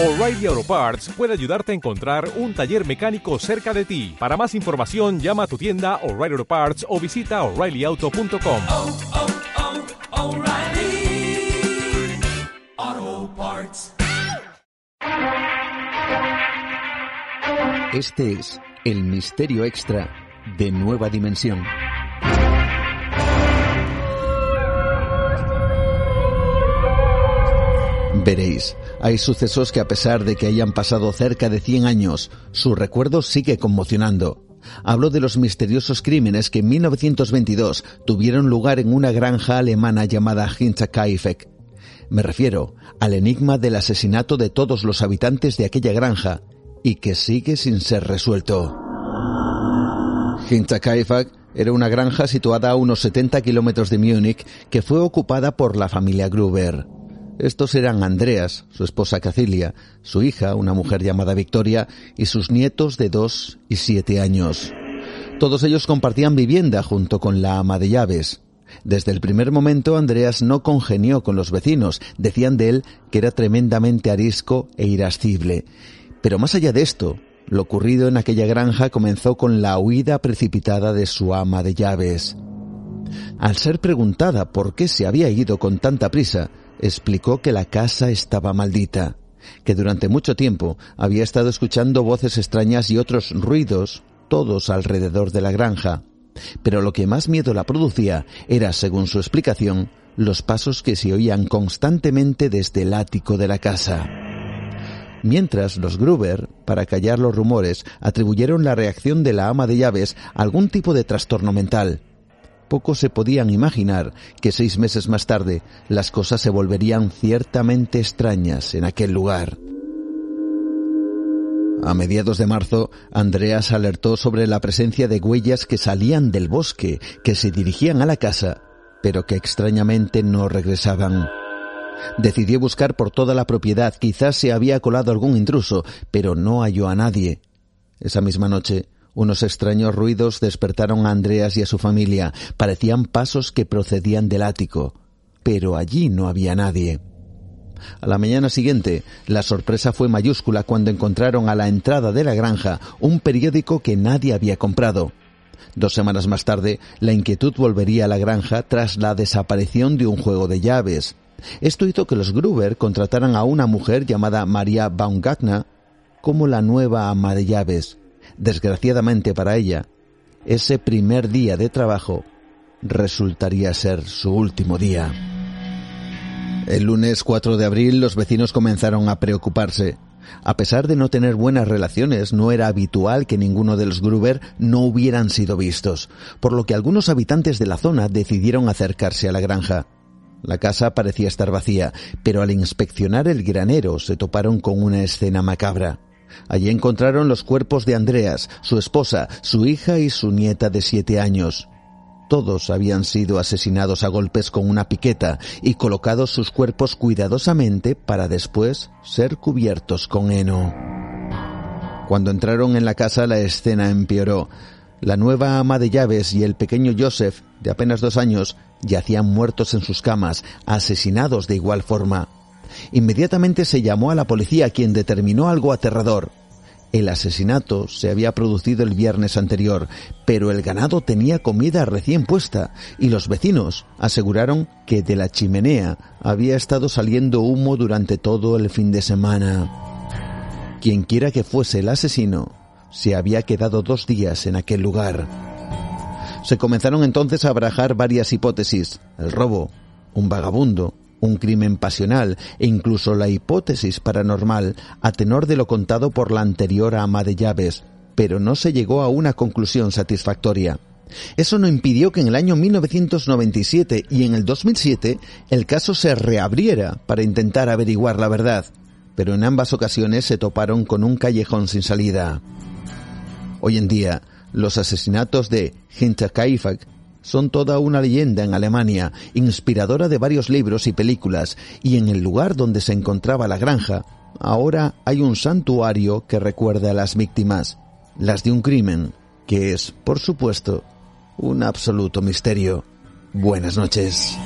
O'Reilly Auto Parts puede ayudarte a encontrar un taller mecánico cerca de ti. Para más información, llama a tu tienda O'Reilly Auto Parts o visita oreillyauto.com. oh, oh, Parts. Este es el misterio extra de Nueva Dimensión. Veréis, hay sucesos que a pesar de que hayan pasado cerca de 100 años, su recuerdo sigue conmocionando. Hablo de los misteriosos crímenes que en 1922 tuvieron lugar en una granja alemana llamada Hinterkaifeck. Me refiero al enigma del asesinato de todos los habitantes de aquella granja y que sigue sin ser resuelto. Hinterkaifeck era una granja situada a unos 70 kilómetros de Múnich que fue ocupada por la familia Gruber. Estos eran Andreas, su esposa Cacilia, su hija, una mujer llamada Victoria, y sus nietos de dos y siete años. Todos ellos compartían vivienda junto con la ama de llaves. Desde el primer momento Andreas no congenió con los vecinos, decían de él que era tremendamente arisco e irascible. Pero más allá de esto, lo ocurrido en aquella granja comenzó con la huida precipitada de su ama de llaves. Al ser preguntada por qué se había ido con tanta prisa, explicó que la casa estaba maldita, que durante mucho tiempo había estado escuchando voces extrañas y otros ruidos, todos alrededor de la granja. Pero lo que más miedo la producía era, según su explicación, los pasos que se oían constantemente desde el ático de la casa. Mientras los Gruber, para callar los rumores, atribuyeron la reacción de la ama de llaves a algún tipo de trastorno mental. Pocos se podían imaginar que seis meses más tarde las cosas se volverían ciertamente extrañas en aquel lugar. A mediados de marzo, Andreas alertó sobre la presencia de huellas que salían del bosque, que se dirigían a la casa, pero que extrañamente no regresaban. Decidió buscar por toda la propiedad, quizás se había colado algún intruso, pero no halló a nadie. Esa misma noche, unos extraños ruidos despertaron a Andreas y a su familia. Parecían pasos que procedían del ático, pero allí no había nadie. A la mañana siguiente, la sorpresa fue mayúscula cuando encontraron a la entrada de la granja un periódico que nadie había comprado. Dos semanas más tarde, la inquietud volvería a la granja tras la desaparición de un juego de llaves. Esto hizo que los Gruber contrataran a una mujer llamada María Baumgartner como la nueva ama de llaves. Desgraciadamente para ella, ese primer día de trabajo resultaría ser su último día. El lunes 4 de abril los vecinos comenzaron a preocuparse. A pesar de no tener buenas relaciones, no era habitual que ninguno de los Gruber no hubieran sido vistos, por lo que algunos habitantes de la zona decidieron acercarse a la granja. La casa parecía estar vacía, pero al inspeccionar el granero se toparon con una escena macabra. Allí encontraron los cuerpos de Andreas, su esposa, su hija y su nieta de siete años. Todos habían sido asesinados a golpes con una piqueta y colocados sus cuerpos cuidadosamente para después ser cubiertos con heno. Cuando entraron en la casa la escena empeoró. La nueva ama de llaves y el pequeño Joseph, de apenas dos años, yacían muertos en sus camas, asesinados de igual forma. Inmediatamente se llamó a la policía, quien determinó algo aterrador. El asesinato se había producido el viernes anterior, pero el ganado tenía comida recién puesta y los vecinos aseguraron que de la chimenea había estado saliendo humo durante todo el fin de semana. Quienquiera que fuese el asesino, se había quedado dos días en aquel lugar. Se comenzaron entonces a barajar varias hipótesis. El robo, un vagabundo, un crimen pasional e incluso la hipótesis paranormal a tenor de lo contado por la anterior ama de llaves, pero no se llegó a una conclusión satisfactoria. Eso no impidió que en el año 1997 y en el 2007 el caso se reabriera para intentar averiguar la verdad, pero en ambas ocasiones se toparon con un callejón sin salida. Hoy en día, los asesinatos de Hinterkaifeck son toda una leyenda en Alemania, inspiradora de varios libros y películas, y en el lugar donde se encontraba la granja, ahora hay un santuario que recuerda a las víctimas, las de un crimen, que es, por supuesto, un absoluto misterio. Buenas noches.